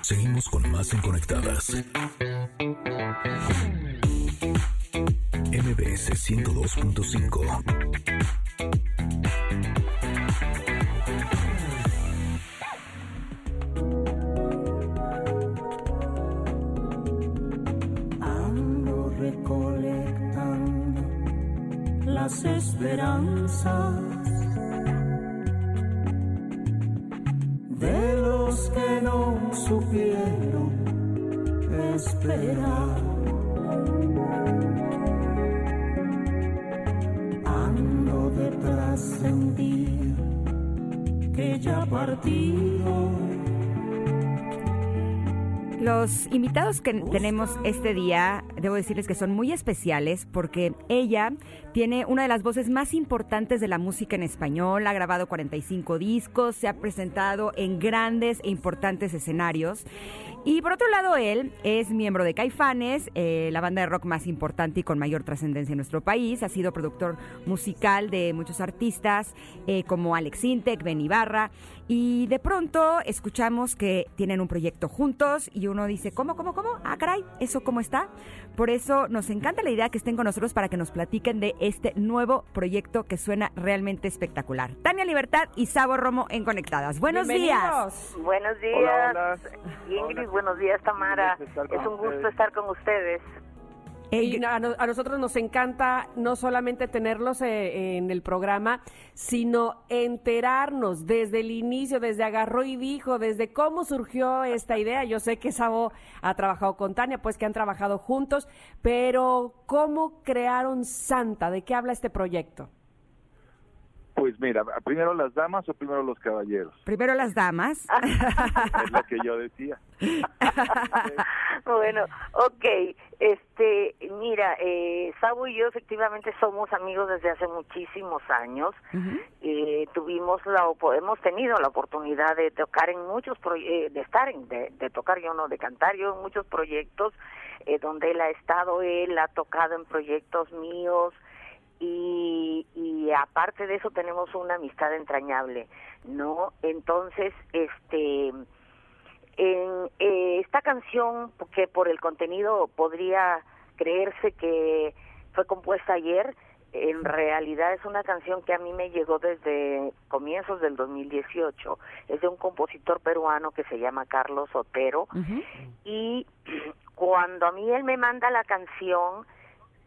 Seguimos con más en Conectadas. MBS 102.5. Ando recolectando las esperanzas supieron esperar. Ando detrás día que ya partió. Los invitados que tenemos este día, debo decirles que son muy especiales porque ella tiene una de las voces más importantes de la música en español, ha grabado 45 discos, se ha presentado en grandes e importantes escenarios. Y por otro lado, él es miembro de Caifanes, eh, la banda de rock más importante y con mayor trascendencia en nuestro país. Ha sido productor musical de muchos artistas eh, como Alex Intec, Ben Ibarra. Y de pronto escuchamos que tienen un proyecto juntos y uno dice, ¿cómo, cómo, cómo? Ah, caray, ¿eso cómo está? Por eso nos encanta la idea que estén con nosotros para que nos platiquen de este nuevo proyecto que suena realmente espectacular. Tania Libertad y Sabo Romo en Conectadas. Buenos días. Buenos días. Hola, hola. Ingrid, Hola. buenos días, Tamara. Es un gusto ustedes. estar con ustedes. Y a, no- a nosotros nos encanta no solamente tenerlos eh, en el programa, sino enterarnos desde el inicio, desde agarró y dijo, desde cómo surgió esta idea. Yo sé que Sabo ha trabajado con Tania, pues que han trabajado juntos, pero ¿cómo crearon Santa? ¿De qué habla este proyecto? Pues mira, primero las damas o primero los caballeros. Primero las damas. Es lo que yo decía. bueno, ok. Este, mira, eh, Sabo y yo efectivamente somos amigos desde hace muchísimos años. Ujú. Eh, tuvimos la hemos tenido la oportunidad de tocar en muchos proye- eh, de estar en de, de tocar yo no de cantar yo en muchos proyectos eh, donde él ha estado él ha tocado en proyectos míos y, y aparte de eso tenemos una amistad entrañable no entonces este en eh, esta canción que por el contenido podría creerse que fue compuesta ayer en realidad es una canción que a mí me llegó desde comienzos del 2018 es de un compositor peruano que se llama Carlos Otero. Y cuando a mí él me manda la canción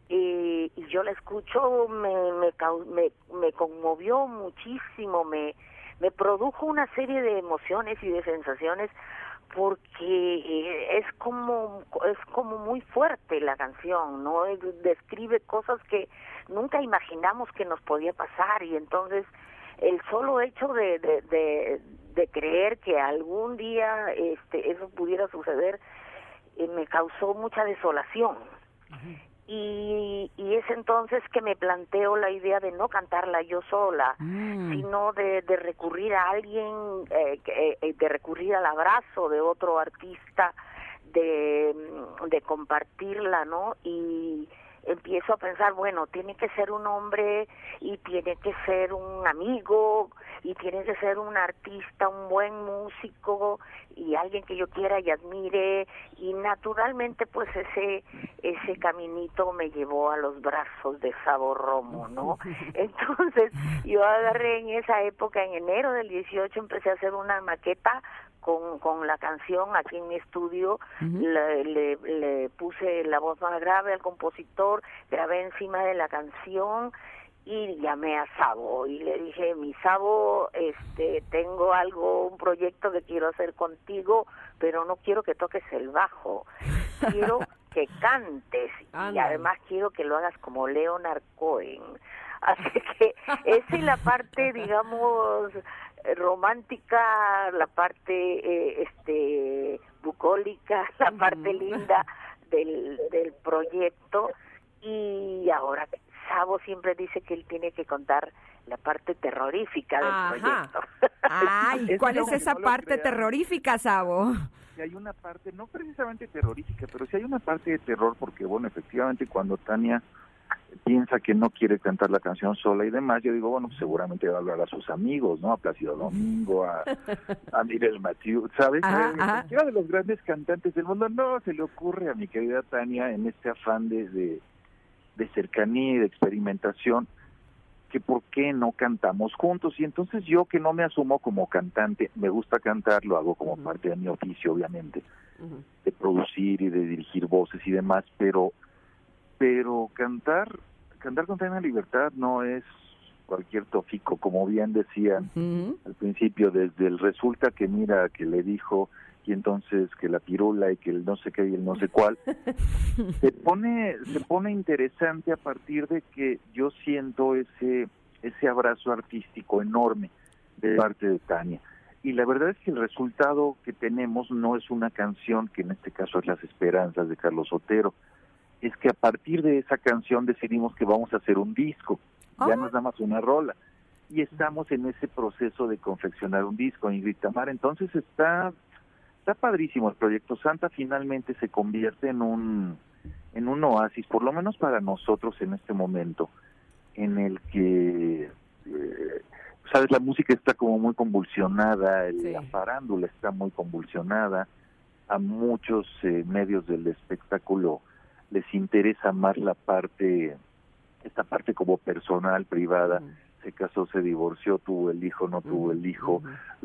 eh, y yo la escucho me me, me me conmovió muchísimo me me produjo una serie de emociones y de sensaciones porque eh, es como es como muy fuerte la canción no describe cosas que nunca imaginamos que nos podía pasar y entonces el solo hecho de, de, de, de creer que algún día este eso pudiera suceder eh, me causó mucha desolación y, y es entonces que me planteo la idea de no cantarla yo sola Mm. sino de, de recurrir a alguien eh, que- eh, de recurrir al abrazo de otro artista de, de compartirla no y empiezo a pensar bueno tiene que ser un hombre y tiene que ser un amigo y tiene que ser un artista un buen músico y alguien que yo quiera y admire. Y naturalmente pues ese ese caminito me llevó a los brazos de Sabor Romo no entonces yo agarré en esa época en enero del 18 empecé a hacer una maqueta con, con la canción aquí en mi estudio, le, le, le puse la voz más grave al compositor, grabé encima de la canción y llamé a Sabo y le dije, mi Sabo, este, tengo algo, un proyecto que quiero hacer contigo, pero no quiero que toques el bajo, quiero que cantes. Y además quiero que lo hagas como Leonard Cohen. Así que esa es la parte, digamos, romántica, la parte eh, este bucólica, la parte linda del, del proyecto y ahora Sabo siempre dice que él tiene que contar la parte terrorífica del Ajá. proyecto. Ay, Es ¿cuál es esa no parte terrorífica, Sabo? Si hay una parte, no precisamente terrorífica, pero sí hay una parte de terror, porque bueno, efectivamente cuando Tania piensa que no quiere cantar la canción sola y demás, yo digo, bueno, pues seguramente va a hablar a sus amigos, ¿no? A Plácido Domingo, a, a Mirel Mathieu, ¿sabes? Ajá, ajá. Cualquiera de los grandes cantantes del mundo, no se le ocurre a mi querida Tania en este afán de, de, de cercanía y de experimentación que por qué no cantamos juntos y entonces yo que no me asumo como cantante, me gusta cantar, lo hago como parte de mi oficio obviamente, de producir y de dirigir voces y demás, pero pero cantar cantar con plena libertad no es cualquier tofico, como bien decían al principio, desde el resulta que mira que le dijo y entonces que la pirula y que el no sé qué y el no sé cuál. Se pone se pone interesante a partir de que yo siento ese ese abrazo artístico enorme de parte de Tania. Y la verdad es que el resultado que tenemos no es una canción que en este caso es Las Esperanzas de Carlos Otero es que a partir de esa canción decidimos que vamos a hacer un disco ya Ah. no es nada más una rola y estamos en ese proceso de confeccionar un disco Ingrid Tamar entonces está está padrísimo el proyecto Santa finalmente se convierte en un en un oasis por lo menos para nosotros en este momento en el que eh, sabes la música está como muy convulsionada el- Sí. la farándula está muy convulsionada a muchos eh, medios del espectáculo les interesa más la parte esta parte como personal privada. Se casó se divorció tuvo el hijo no tuvo el hijo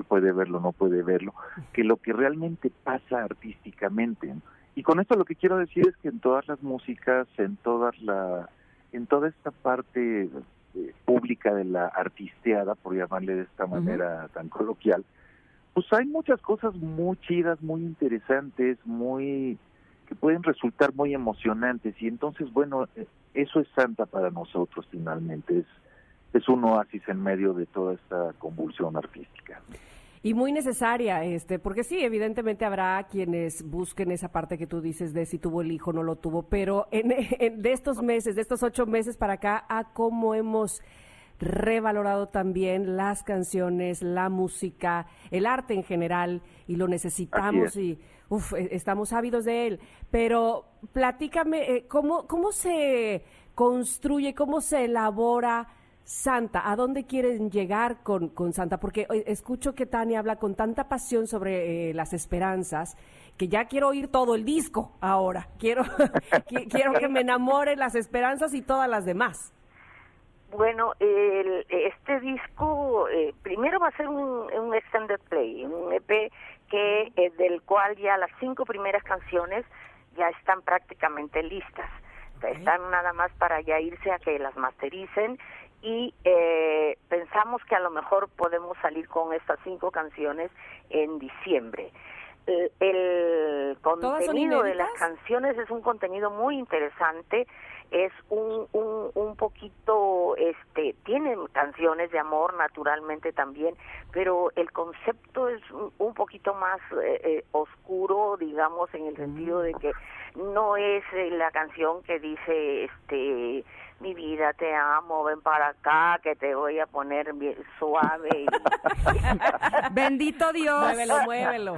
puede verlo, no puede verlo, que lo que realmente pasa artísticamente. ¿no? Y con esto lo que quiero decir es que en todas las músicas, en todas la, en toda esta parte eh, pública de la artisteada, por llamarle de esta manera tan coloquial, pues hay muchas cosas muy chidas, muy interesantes, muy que pueden resultar muy emocionantes y entonces bueno, eso es Santa para nosotros finalmente, es es un oasis en medio de toda esta convulsión artística. Y muy necesaria, este, porque sí, evidentemente habrá quienes busquen esa parte que tú dices de si tuvo el hijo no lo tuvo, pero en, en- de estos meses, de estos ocho meses para acá, a cómo hemos revalorado también las canciones, la música, el arte en general, y lo necesitamos y uf, e- estamos ávidos de él. Pero platícame, eh, ¿cómo, ¿cómo se construye, cómo se elabora Santa? ¿A dónde quieren llegar con, con Santa? Porque eh, escucho que Tania habla con tanta pasión sobre eh, las esperanzas que ya quiero oír todo el disco ahora. Quiero, qui- quiero que me enamoren las esperanzas y todas las demás. Bueno, el- este disco eh, primero va a ser un, un extended play, un EP que eh, del cual ya las cinco primeras canciones ya están prácticamente listas. Están nada más para ya irse a que las mastericen y eh, pensamos que a lo mejor podemos salir con estas cinco canciones en diciembre. El, el contenido de las canciones es un contenido muy interesante es un, un, un poquito, este, tienen canciones de amor naturalmente también, pero el concepto es un, un poquito más eh, eh, oscuro, digamos, en el sentido de que no es eh, la canción que dice, este, mi vida te amo, ven para acá, que te voy a poner bien suave. y- Bendito Dios. Muévelo, muévelo.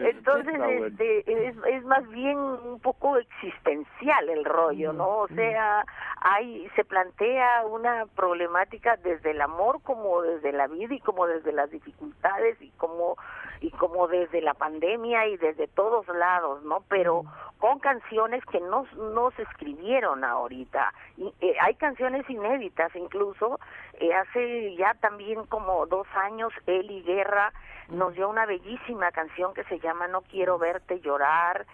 Entonces, este, es, es más bien un poco existencial el rollo, ¿no? O sea, hay, se plantea una problemática desde el amor como desde la vida y como desde las dificultades y como y como desde la pandemia y desde todos lados, ¿no? Pero con canciones que no, no se escribieron ahorita. Y, eh, hay canciones inéditas, incluso eh, hace ya también como dos años Eli Guerra nos dio una bellísima canción que se llama No quiero verte llorar.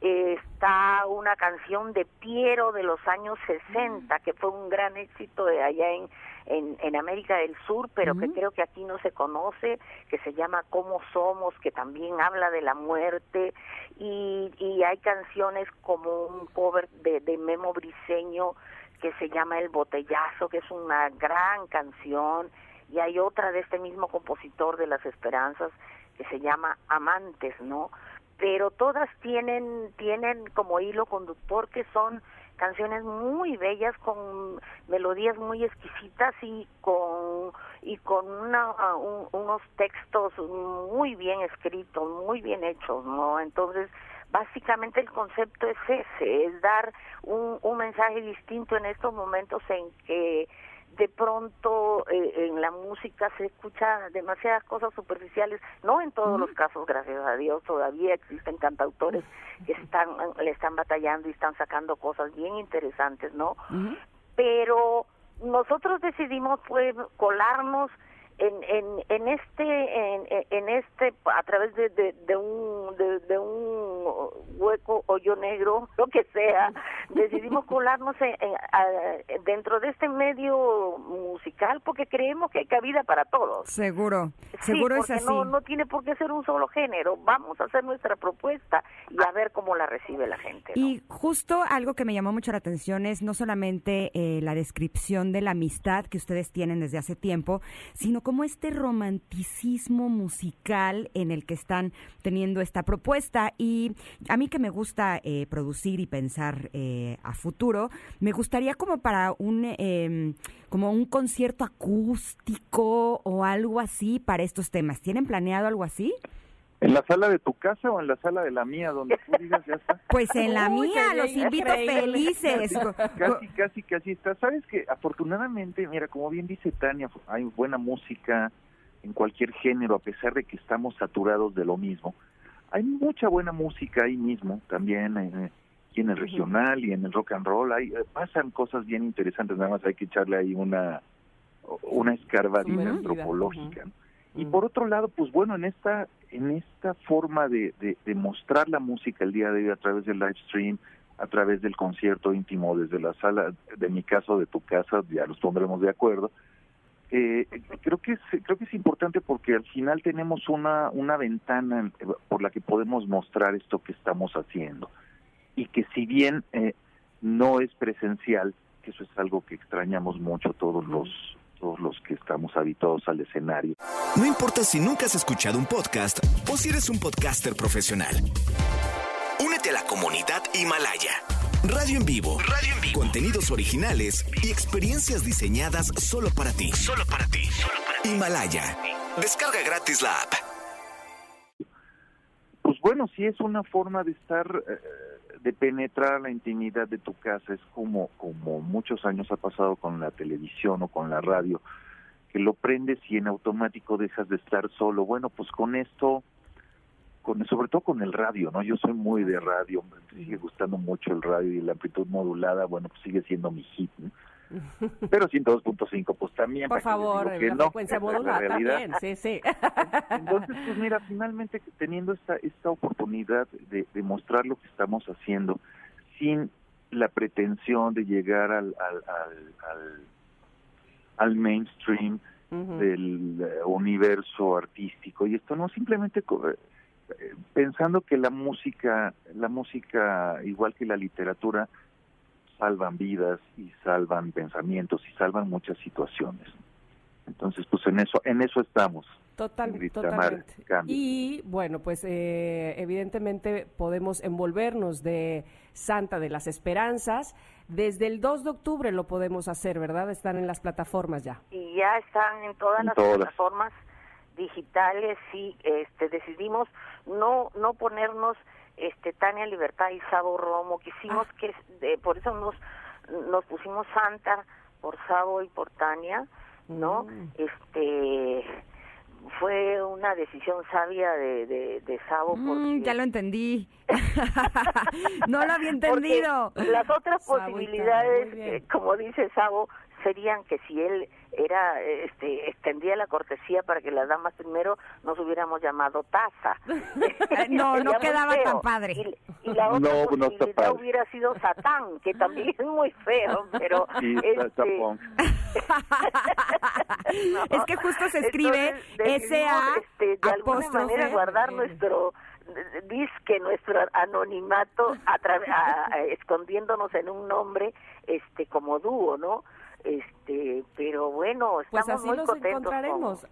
Eh, está una canción de Piero de los años 60 que fue un gran éxito de allá en, en, en América del Sur, pero que creo que aquí no se conoce, que se llama Cómo Somos, que también habla de la muerte. Y, y hay canciones como un cover de, de Memo Briseño que se llama El Botellazo, que es una gran canción, y hay otra de este mismo compositor de Las Esperanzas que se llama Amantes, ¿no? Pero todas tienen tienen como hilo conductor que son canciones muy bellas con melodías muy exquisitas y con y con una, un- unos textos muy bien escritos, muy bien hechos, ¿no? Entonces básicamente el concepto es ese, es dar un, un mensaje distinto en estos momentos en que de pronto eh, en la música se escucha demasiadas cosas superficiales, no en todos los casos, gracias a Dios, todavía existen cantautores que están le están batallando y están sacando cosas bien interesantes, ¿no? Pero nosotros decidimos pues colarnos en, en, en este en, en este a través de, de, un de, un hueco hoyo negro lo que sea decidimos colarnos dentro de este medio musical porque creemos que hay cabida para todos. Seguro seguro es así no no tiene por qué ser un solo género. Vamos a hacer nuestra propuesta y a ver cómo la recibe la gente y justo algo que me llamó mucho la atención es no solamente eh, la descripción de la amistad que ustedes tienen desde hace tiempo sino como este romanticismo musical en el que están teniendo esta propuesta. Y a mí que me gusta eh, producir y pensar eh, a futuro, me gustaría como para un, em, como un concierto acústico o algo así para estos temas. ¿Tienen planeado algo así? ¿En la sala de tu casa o en la sala de la mía, donde tú digas ya está? Pues en la mía, los invito felices. Casi, casi, casi está. Sabes que afortunadamente, mira, como bien dice Tania, hay buena música en cualquier género, a pesar de que estamos saturados de lo mismo. Hay mucha buena música ahí mismo, también eh, y en el regional y en el rock and roll. Hay, eh, pasan cosas bien interesantes, nada más hay que echarle ahí una, una escarbadita antropológica. Y por otro lado, pues bueno, en esta en esta forma de, de, mostrar la música el día de hoy a través del live stream, a través del concierto íntimo desde la sala, de mi caso, de tu casa, ya los pondremos de acuerdo. Eh, creo que es creo que es importante porque al final tenemos una una ventana por la que podemos mostrar esto que estamos haciendo y que si bien eh, no es presencial, que eso es algo que extrañamos mucho todos los los que estamos habituados al escenario. No importa si nunca has escuchado un podcast o si eres un podcaster profesional. Únete a la comunidad Himalaya. Radio en vivo. Radio en vivo. Contenidos originales y experiencias diseñadas solo para ti. Solo para ti. Himalaya. Descarga gratis la app. Pues bueno, sí es una forma de estar eh, de penetrar la intimidad de tu casa es como como muchos años ha pasado con la televisión o con la radio que lo prendes y en automático dejas de estar solo. Bueno pues con esto con sobre todo con el radio no yo soy muy de radio me sigue gustando mucho el radio y la amplitud modulada bueno pues sigue siendo mi hit ¿no? Pero 102.5, pues también. Por favor, que la no, frecuencia modulada también, sí, sí. Entonces, pues mira, finalmente teniendo esta, esta oportunidad de, de mostrar lo que estamos haciendo sin la pretensión de llegar al, al, al, al, mainstream del eh, universo artístico y esto no simplemente eh, pensando que la música la música igual que la literatura salvan vidas y salvan pensamientos y salvan muchas situaciones. Entonces, pues en eso, en eso estamos. Total, totalmente. Y bueno, pues eh, evidentemente podemos envolvernos de Santa de las Esperanzas. Desde el 2 de octubre lo podemos hacer, ¿verdad? Están en las plataformas ya. Y ya están en todas las plataformas digitales y este, decidimos no no ponernos este Tania Libertad y Sabo Romo quisimos ah. que por eso nos nos pusimos Santa por Sabo y por Tania no mm. este fue una decisión sabia de, de, de Sabo mm, ya lo entendí no lo había entendido. las otras posibilidades como dice Sabo serían que si él era este extendía la cortesía para que las damas primero nos hubiéramos llamado taza. No no quedaba tan padre. Y, la otra posibilidad hubiera sido satán que también es muy feo pero este... es que justo se escribe S A este, de alguna manera guardar nuestro disque nuestro anonimato a, escondiéndonos en un nombre este como dúo no este pero bueno pues estamos así muy los encontraremos.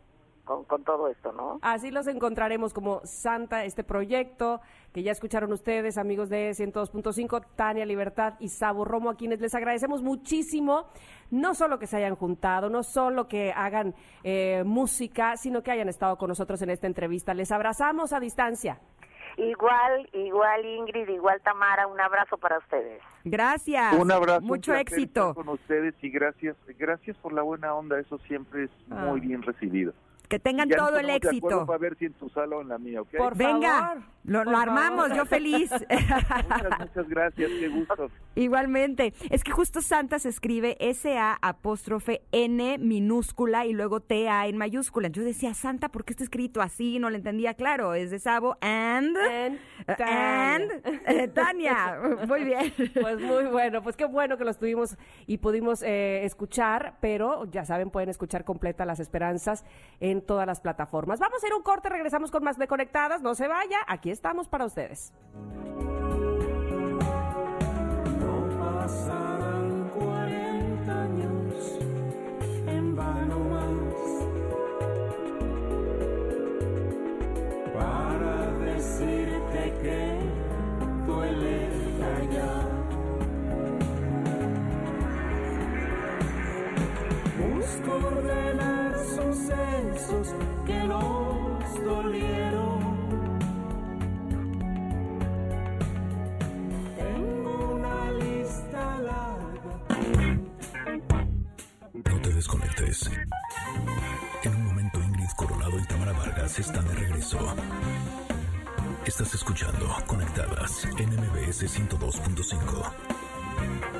con, con, todo esto no así los encontraremos como Santa este proyecto que ya escucharon ustedes amigos de 102.5 Tania Libertad y Sabo Romo a quienes les agradecemos muchísimo no solo que se hayan juntado no solo que hagan eh, música sino que hayan estado con nosotros en esta entrevista. Les abrazamos a distancia Igual, igual Ingrid, igual Tamara, un abrazo para ustedes. Gracias. Un abrazo. Mucho un éxito. estar Con ustedes y gracias, gracias por la buena onda, eso siempre es muy Ah. bien recibido. Que tengan Ya todo el éxito. Para ver si en tu sala o en la mía, ¿ok? Por Venga, favor, lo, por lo armamos, favor. yo feliz. Muchas, muchas gracias, qué gusto. Igualmente. Es que justo Santa se escribe S-A apóstrofe N minúscula y luego T-A en mayúscula. Yo decía, Santa, ¿por qué está escrito así? No lo entendía claro. Es de Sabo and... And and eh, Tania. Muy bien. Pues muy bueno, pues qué bueno que los tuvimos y pudimos eh, escuchar, pero ya saben, pueden escuchar completa Las Esperanzas todas las plataformas. Vamos a hacer un corte, regresamos con más de Conectadas, no se vaya, aquí estamos para ustedes. No pasarán 40 años en vano más para decirte que duele callar. Busco ordenar sucesos que nos dolieron. Tengo una lista larga. No te desconectes. En un momento Ingrid Coronado y Tamara Vargas están de regreso. Estás escuchando Conectadas en MBS 102.5.